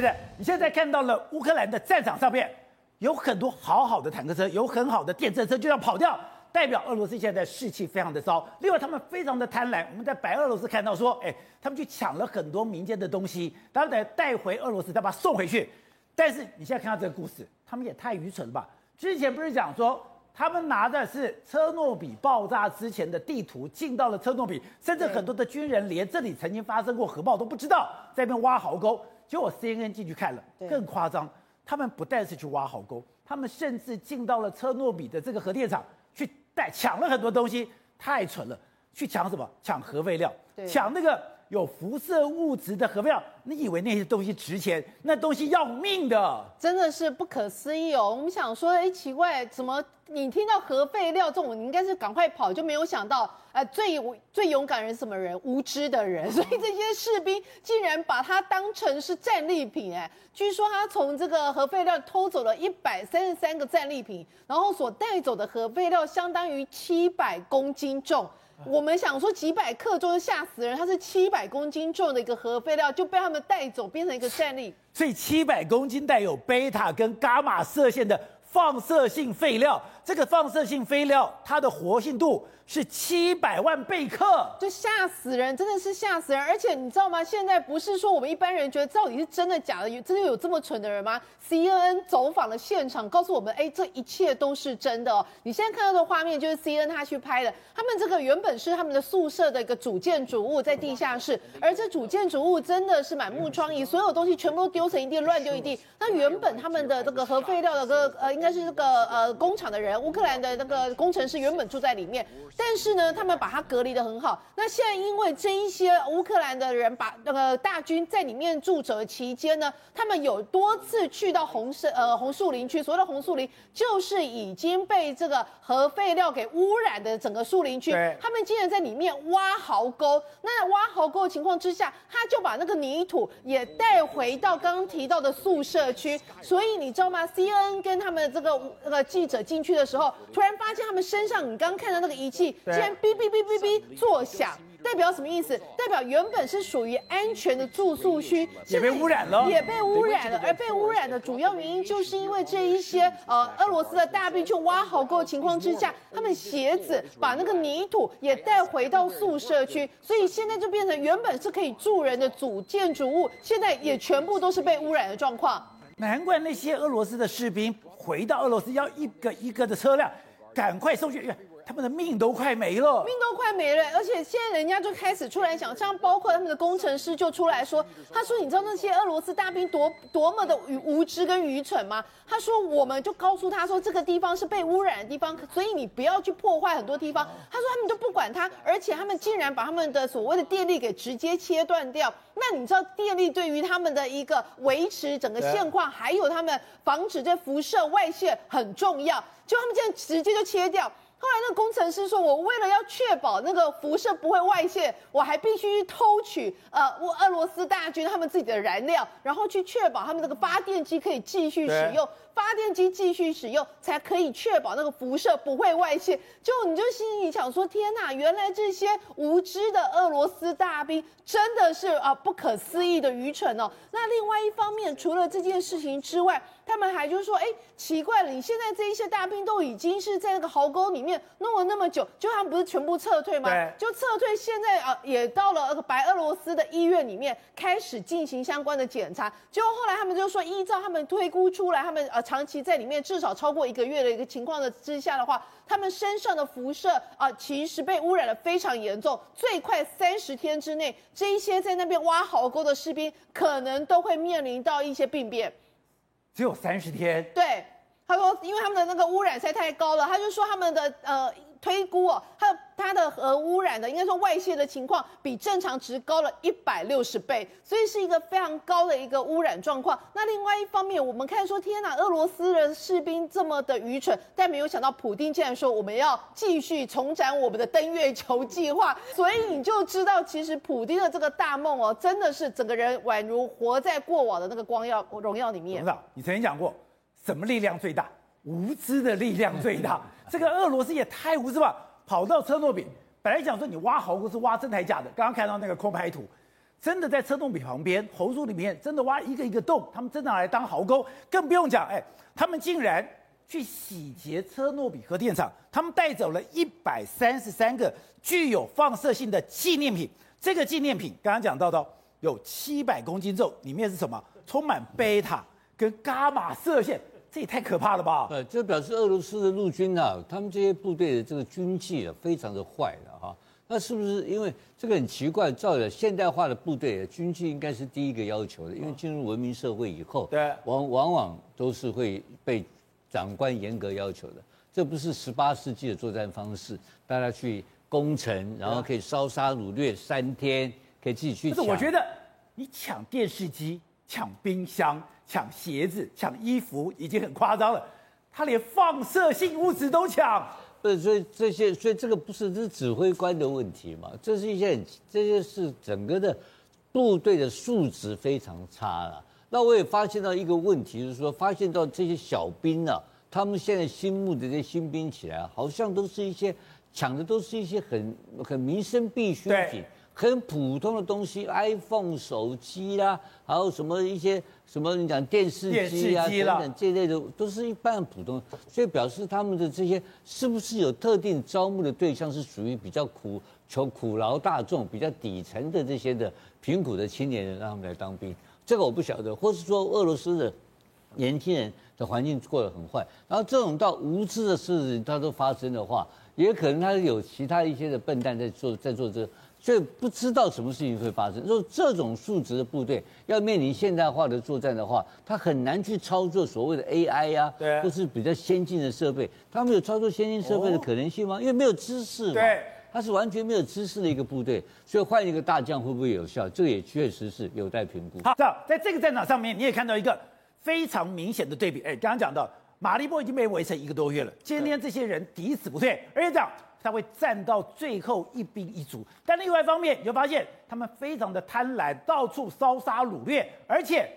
不是，你现在看到了乌克兰的战场上面有很多好好的坦克车，有很好的电车车，就要跑掉，代表俄罗斯现在士气非常的糟。另外，他们非常的贪婪。我们在白俄罗斯看到说，哎，他们去抢了很多民间的东西，然后再带回俄罗斯，再把它送回去。但是你现在看到这个故事，他们也太愚蠢了吧？之前不是讲说？他们拿的是车诺比爆炸之前的地图，进到了车诺比，甚至很多的军人连这里曾经发生过核爆都不知道，在那边挖壕沟。结果 CNN 进去看了，更夸张，他们不但是去挖壕沟，他们甚至进到了车诺比的这个核电厂去带抢了很多东西，太蠢了！去抢什么？抢核废料，抢那个。有辐射物质的核废料，你以为那些东西值钱？那东西要命的，真的是不可思议哦。我们想说，哎，奇怪，怎么你听到核废料这种，你应该是赶快跑，就没有想到，呃，最最勇敢人是什么人？无知的人。所以这些士兵竟然把它当成是战利品，哎，据说他从这个核废料偷走了一百三十三个战利品，然后所带走的核废料相当于七百公斤重。我们想说几百克重吓死人，它是七百公斤重的一个核废料就被他们带走，变成一个战力。所以七百公斤带有贝塔跟伽马射线的放射性废料，这个放射性废料它的活性度。是七百万贝克，就吓死人，真的是吓死人。而且你知道吗？现在不是说我们一般人觉得到底是真的假的，有真的有这么蠢的人吗？CNN 走访了现场，告诉我们，哎，这一切都是真的哦。你现在看到的画面就是 CNN 他去拍的，他们这个原本是他们的宿舍的一个主建筑物在地下室，而这主建筑物真的是满目疮痍，所有东西全部都丢成一地，乱丢一地。那原本他们的这个核废料的这个呃，应该是这个呃工厂的人，乌克兰的那个工程师原本住在里面。但是呢，他们把它隔离的很好。那现在因为这一些乌克兰的人把那个大军在里面驻守期间呢，他们有多次去到红色呃红树林区。所谓的红树林，就是已经被这个核废料给污染的整个树林区。他们竟然在里面挖壕沟。那挖壕沟的情况之下，他就把那个泥土也带回到刚刚提到的宿舍区。所以你知道吗？CNN 跟他们这个那个记者进去的时候，突然发现他们身上，你刚刚看到那个仪器。竟然哔哔哔哔哔作响，代表什么意思？代表原本是属于安全的住宿区，也被污染了，也被污染了。而被污染的主要原因，就是因为这一些呃俄罗斯的大兵去挖壕沟的情况之下，他们鞋子把那个泥土也带回到宿舍区，所以现在就变成原本是可以住人的主建筑物，现在也全部都是被污染的状况。难怪那些俄罗斯的士兵回到俄罗斯要一个一个的车辆赶快送去。他们的命都快没了，命都快没了，而且现在人家就开始出来讲，像包括他们的工程师就出来说，他说：“你知道那些俄罗斯大兵多多么的无知跟愚蠢吗？”他说：“我们就告诉他说，这个地方是被污染的地方，所以你不要去破坏很多地方。”他说他们都不管他，而且他们竟然把他们的所谓的电力给直接切断掉。那你知道电力对于他们的一个维持整个现况，还有他们防止这辐射外泄很重要，就他们这样直接就切掉。后来那个工程师说：“我为了要确保那个辐射不会外泄，我还必须去偷取呃俄罗斯大军他们自己的燃料，然后去确保他们这个发电机可以继续使用。”发电机继续使用，才可以确保那个辐射不会外泄。就你就心里想说：天哪，原来这些无知的俄罗斯大兵真的是啊不可思议的愚蠢哦。那另外一方面，除了这件事情之外，他们还就说：哎，奇怪了，你现在这一些大兵都已经是在那个壕沟里面弄了那么久，就他们不是全部撤退吗？对，就撤退。现在啊，也到了白俄罗斯的医院里面开始进行相关的检查。结果后来他们就说，依照他们推估出来，他们呃。长期在里面至少超过一个月的一个情况的之下的话，他们身上的辐射啊，其实被污染的非常严重。最快三十天之内，这一些在那边挖壕沟的士兵可能都会面临到一些病变。只有三十天？对，他说，因为他们的那个污染实在太高了，他就说他们的呃。推估哦，它它的核污染的应该说外泄的情况比正常值高了一百六十倍，所以是一个非常高的一个污染状况。那另外一方面，我们看说，天哪，俄罗斯的士兵这么的愚蠢，但没有想到普丁竟然说我们要继续重展我们的登月球计划。所以你就知道，其实普丁的这个大梦哦，真的是整个人宛如活在过往的那个光耀荣耀里面。董事长，你曾经讲过，什么力量最大？无知的力量最大。这个俄罗斯也太无知吧！跑到车诺比，本来讲说你挖壕沟是挖真还假的。刚刚看到那个空拍图，真的在车诺比旁边红树里面真的挖一个一个洞，他们真的拿来当壕沟，更不用讲，哎，他们竟然去洗劫车诺比核电厂，他们带走了一百三十三个具有放射性的纪念品。这个纪念品刚刚讲到的有七百公斤重，里面是什么？充满贝塔跟伽马射线，这也太可怕了吧？呃，这表示俄罗斯的陆军啊，他们这些部队的这个军纪啊，非常的坏的哈。那是不是因为这个很奇怪？照着现代化的部队，军纪应该是第一个要求的，因为进入文明社会以后，对，往往往都是会被长官严格要求的。这不是十八世纪的作战方式，大家去攻城，然后可以烧杀掳掠三天，可以自己去抢。不是，我觉得你抢电视机、抢冰箱、抢鞋子、抢衣服已经很夸张了，他连放射性物质都抢。不是，所以这些，所以这个不是这是指挥官的问题嘛？这是一些很，这些是整个的部队的素质非常差了。那我也发现到一个问题，就是说，发现到这些小兵啊，他们现在新募的这些新兵起来，好像都是一些抢的都是一些很很民生必需品。很普通的东西，iPhone 手机啦、啊，还有什么一些什么你讲电视机啊等等这类的，都是一般普通。所以表示他们的这些是不是有特定招募的对象，是属于比较苦求苦劳大众、比较底层的这些的贫苦的青年人，让他们来当兵？这个我不晓得，或是说俄罗斯的年轻人的环境过得很坏，然后这种到无知的事情它都发生的话，也可能他有其他一些的笨蛋在做在做这个。所以不知道什么事情会发生。说这种数值的部队要面临现代化的作战的话，他很难去操作所谓的 AI 呀、啊，对，或是比较先进的设备。他们有操作先进设备的可能性吗？因为没有知识嘛。对，他是完全没有知识的一个部队。所以换一个大将会不会有效？这个也确实是有待评估。好，在这个战场上面，你也看到一个非常明显的对比。哎，刚刚讲到马利波已经被围城一个多月了，今天这些人抵死不退，而且这样。他会战到最后一兵一卒，但另外一方面，你就发现他们非常的贪婪，到处烧杀掳掠，而且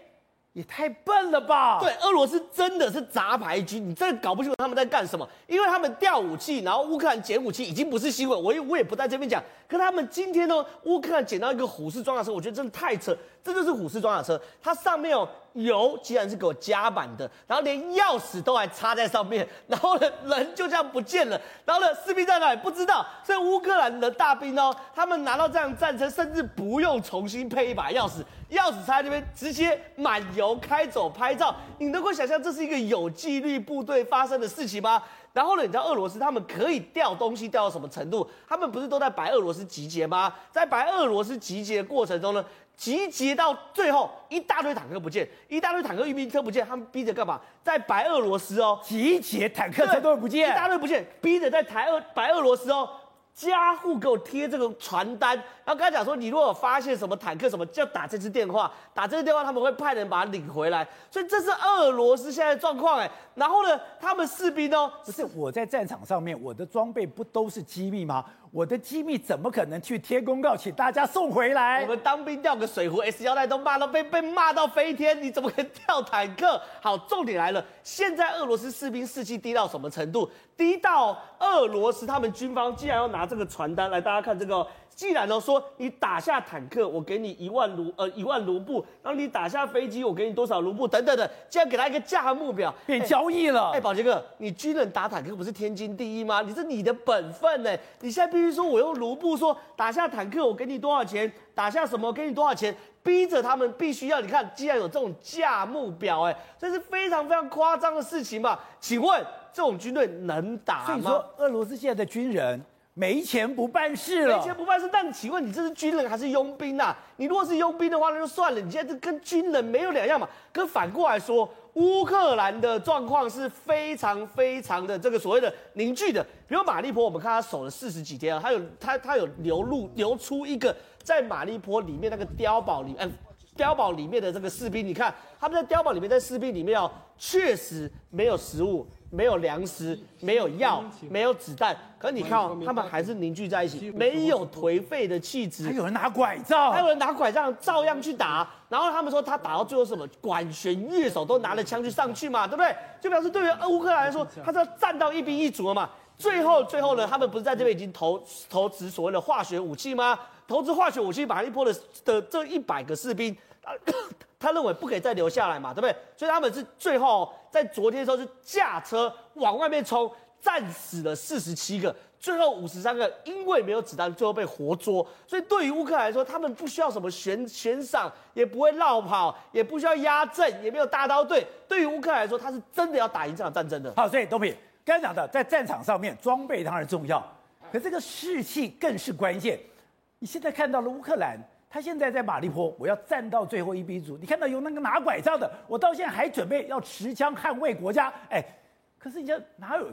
也太笨了吧？对，俄罗斯真的是杂牌军，你真的搞不清楚他们在干什么。因为他们调武器，然后乌克兰捡武器，已经不是新闻，我也我也不在这边讲。可他们今天呢，乌克兰捡到一个虎式装甲车，我觉得真的太扯。这就是虎式装甲车，它上面有油，竟然是给我加满的，然后连钥匙都还插在上面，然后呢，人就这样不见了，然后呢，士兵在哪里不知道。所以乌克兰的大兵哦，他们拿到这样战车，甚至不用重新配一把钥匙，钥匙插在这边，直接满油开走拍照。你能够想象这是一个有纪律部队发生的事情吗？然后呢，你知道俄罗斯他们可以调东西调到什么程度？他们不是都在白俄罗斯集结吗？在白俄罗斯集结的过程中呢？集结到最后，一大堆坦克不见，一大堆坦克运兵车不见，他们逼着干嘛？在白俄罗斯哦，集结坦克车都不见，一大堆不见，逼着在台俄白俄罗斯哦。家户给我贴这个传单，然后跟他讲说，你如果发现什么坦克什么，就打这支电话，打这支电话他们会派人把它领回来。所以这是俄罗斯现在的状况哎。然后呢，他们士兵哦，只是我在战场上面，我的装备不都是机密吗？我的机密怎么可能去贴公告，请大家送回来？我们当兵掉个水壶 S 腰带都骂到被被骂到飞天，你怎么可以掉坦克？好，重点来了，现在俄罗斯士兵士气低到什么程度？低到俄罗斯他们军方竟然要拿这个传单来，大家看这个。既然呢说你打下坦克，我给你一万卢呃一万卢布，然后你打下飞机，我给你多少卢布等等的，竟然给他一个价格目表，变交易了。哎，宝杰哥，你军人打坦克不是天经地义吗？你是你的本分呢。你现在必须说我用卢布说打下坦克，我给你多少钱？打下什么我给你多少钱？逼着他们必须要你看，既然有这种价目表，哎，这是非常非常夸张的事情嘛？请问这种军队能打吗？所以说，俄罗斯现在的军人。没钱不办事了，没钱不办事。但请问你这是军人还是佣兵、啊？你如果是佣兵的话，那就算了。你现在跟军人没有两样嘛。可反过来说，乌克兰的状况是非常非常的这个所谓的凝聚的。比如马利坡，我们看他守了四十几天啊，他有他他有流露流出一个在马利坡里面那个碉堡里，嗯、碉堡里面的这个士兵，你看他们在碉堡里面，在士兵里面哦，确实没有食物。没有粮食，没有药，没有子弹，可是你看哦，他们还是凝聚在一起，没有颓废的气质。还有人拿拐杖，还有人拿拐杖照样去打。然后他们说，他打到最后什么管弦乐手都拿着枪去上去嘛，对不对？就表示对于乌克兰来说，他是要战到一兵一卒了嘛。最后最后呢，他们不是在这边已经投投掷所谓的化学武器吗？投掷化学武器，马利波的的这一百个士兵，他认为不可以再留下来嘛，对不对？所以他们是最后在昨天的时候是驾车往外面冲，战死了四十七个。最后五十三个因为没有子弹，最后被活捉。所以对于乌克兰来说，他们不需要什么悬悬赏，也不会落跑，也不需要压阵，也没有大刀队。对于乌克兰来说，他是真的要打赢这场战争的。好，所以东平刚才讲的，在战场上面装备当然重要，可这个士气更是关键。你现在看到了乌克兰，他现在在马利坡，我要站到最后一兵卒。你看到有那个拿拐杖的，我到现在还准备要持枪捍卫国家。哎，可是你讲哪有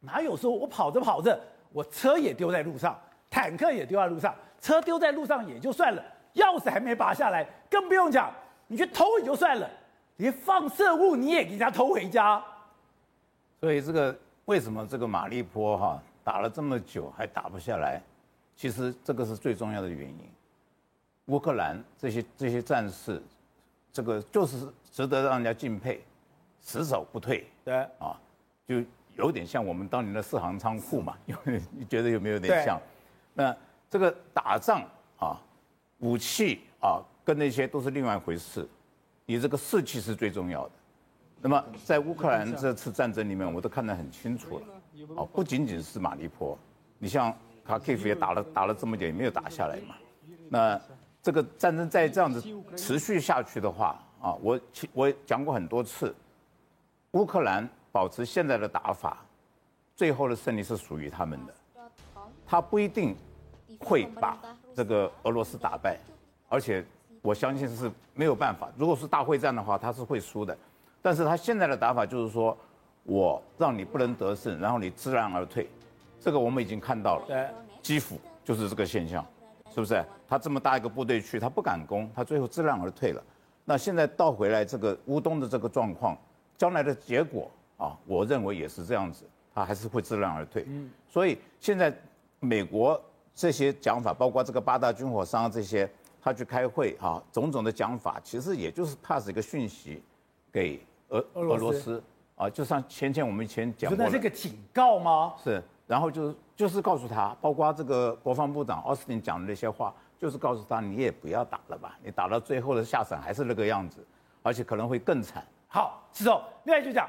哪有说我跑着跑着。我车也丢在路上，坦克也丢在路上，车丢在路上也就算了，钥匙还没拔下来，更不用讲，你去偷也就算了，连放射物你也给人家偷回家。所以这个为什么这个马利坡哈打了这么久还打不下来？其实这个是最重要的原因。乌克兰这些这些战士，这个就是值得让人家敬佩，死守不退。对啊，就。有点像我们当年的四行仓库嘛，因为你觉得有没有点像？那这个打仗啊，武器啊，跟那些都是另外一回事。你这个士气是最重要的。那么在乌克兰这次战争里面，我都看得很清楚了。啊，不仅仅是马利坡，你像卡基夫也打了打了这么久，也没有打下来嘛。那这个战争再这样子持续下去的话啊，我我讲过很多次，乌克兰。保持现在的打法，最后的胜利是属于他们的。他不一定会把这个俄罗斯打败，而且我相信是没有办法。如果是大会战的话，他是会输的。但是他现在的打法就是说，我让你不能得胜，然后你知难而退。这个我们已经看到了，对，基辅就是这个现象，是不是？他这么大一个部队去，他不敢攻，他最后知难而退了。那现在倒回来这个乌东的这个状况，将来的结果。啊，我认为也是这样子，他还是会知难而退。嗯，所以现在美国这些讲法，包括这个八大军火商这些，他去开会啊，种种的讲法，其实也就是 pass 一个讯息给俄俄罗斯啊，就像前前我们以前讲过那，是个警告吗？是，然后就是就是告诉他，包括这个国防部长奥斯汀讲的那些话，就是告诉他，你也不要打了吧，你打到最后的下场还是那个样子，而且可能会更惨。好，是哦，另外就讲。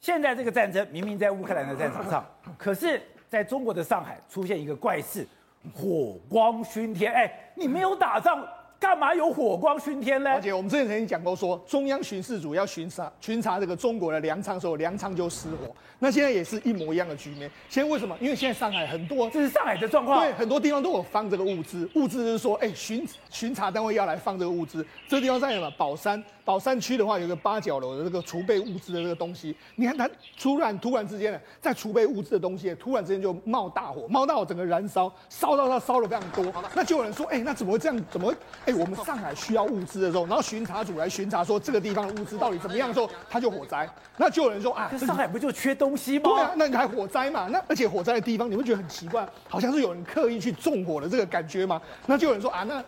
现在这个战争明明在乌克兰的战场上，可是在中国的上海出现一个怪事，火光熏天。哎，你没有打仗，干嘛有火光熏天呢？而且我们之前曾经讲过说，说中央巡视组要巡查巡查这个中国的粮仓的时候，粮仓就失火。那现在也是一模一样的局面。现在为什么？因为现在上海很多，这是上海的状况。对，很多地方都有放这个物资，物资就是说，哎，巡巡查单位要来放这个物资。这个地方在什么？宝山。宝山区的话，有个八角楼的这个储备物资的这个东西，你看它突然突然之间呢，在储备物资的东西，突然之间就冒大火，冒大火整个燃烧，烧到它烧了非常多。那就有人说，哎，那怎么会这样？怎么会？哎，我们上海需要物资的时候，然后巡查组来巡查说这个地方的物资到底怎么样的时候，它就火灾。那就有人说啊，上海不就缺东西吗？对啊，那你还火灾嘛？那而且火灾的地方，你会觉得很奇怪，好像是有人刻意去纵火的这个感觉吗？那就有人说啊，那。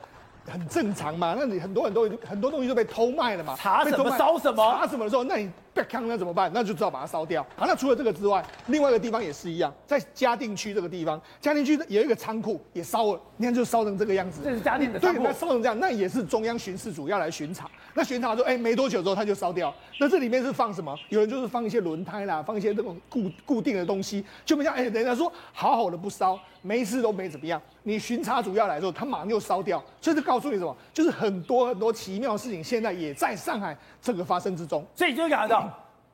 很正常嘛，那你很多很多很多东西都被偷卖了嘛，查什么烧什么，查什么的时候，那你别看那怎么办？那就只好把它烧掉。好，那除了这个之外，另外一个地方也是一样，在嘉定区这个地方，嘉定区有一个仓库也烧了，你看就烧成这个样子。这是嘉定的仓库。对，那烧成这样，那也是中央巡视组要来巡查。那巡查说，哎，没多久之后他就烧掉。那这里面是放什么？有人就是放一些轮胎啦，放一些这种固固定的东西，就不像哎，人家说好好的不烧。没事都没怎么样，你巡查组要来的时候，他马上就烧掉，所以这告诉你什么？就是很多很多奇妙的事情，现在也在上海这个发生之中。所以就讲到，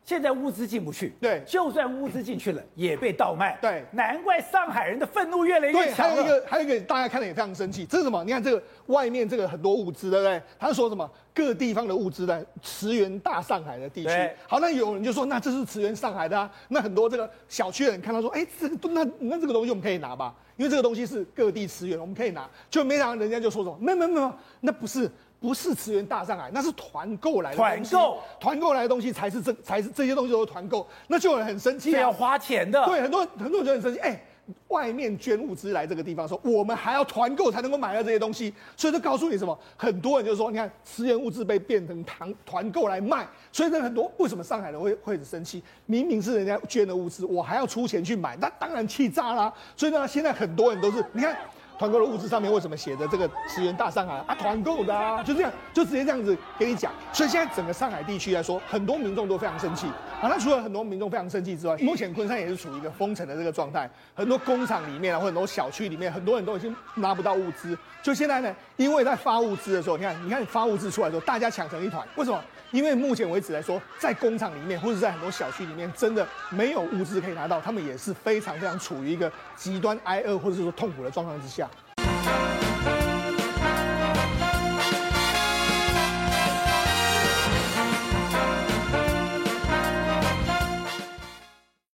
现在物资进不去，对，就算物资进去了，也被倒卖，对，难怪上海人的愤怒越来越强。还有一个，还有一个，大家看了也非常生气，这是什么？你看这个外面这个很多物资，对不对？他说什么？各地方的物资在驰援大上海的地区。好，那有人就说，那这是驰援上海的啊？那很多这个小区的人看到说，哎，这个那那这个东西我们可以拿吧？因为这个东西是各地驰援，我们可以拿，就没想到人家就说什么，没有没有没有，那不是不是驰援大上海，那是团购来的，团购团购来的东西才是这才是这些东西都是团购，那就有人很生气，要花钱的，对，很多很多人就很生气，哎。外面捐物资来这个地方说，我们还要团购才能够买到这些东西，所以就告诉你什么？很多人就说，你看驰援物资被变成团团购来卖，所以这很多为什么上海人会会很生气？明明是人家捐的物资，我还要出钱去买，那当然气炸啦。所以呢，现在很多人都是你看。团购的物资上面为什么写着这个十元大上海啊？团购的啊，就这样，就直接这样子给你讲。所以现在整个上海地区来说，很多民众都非常生气啊。那除了很多民众非常生气之外，目前昆山也是处于一个封城的这个状态，很多工厂里面啊，或很多小区里面，很多人都已经拿不到物资。就现在呢，因为在发物资的时候，你看，你看发物资出来的时候，大家抢成一团。为什么？因为目前为止来说，在工厂里面或者在很多小区里面，真的没有物资可以拿到，他们也是非常非常处于一个极端挨饿或者是说痛苦的状况之下。Bye.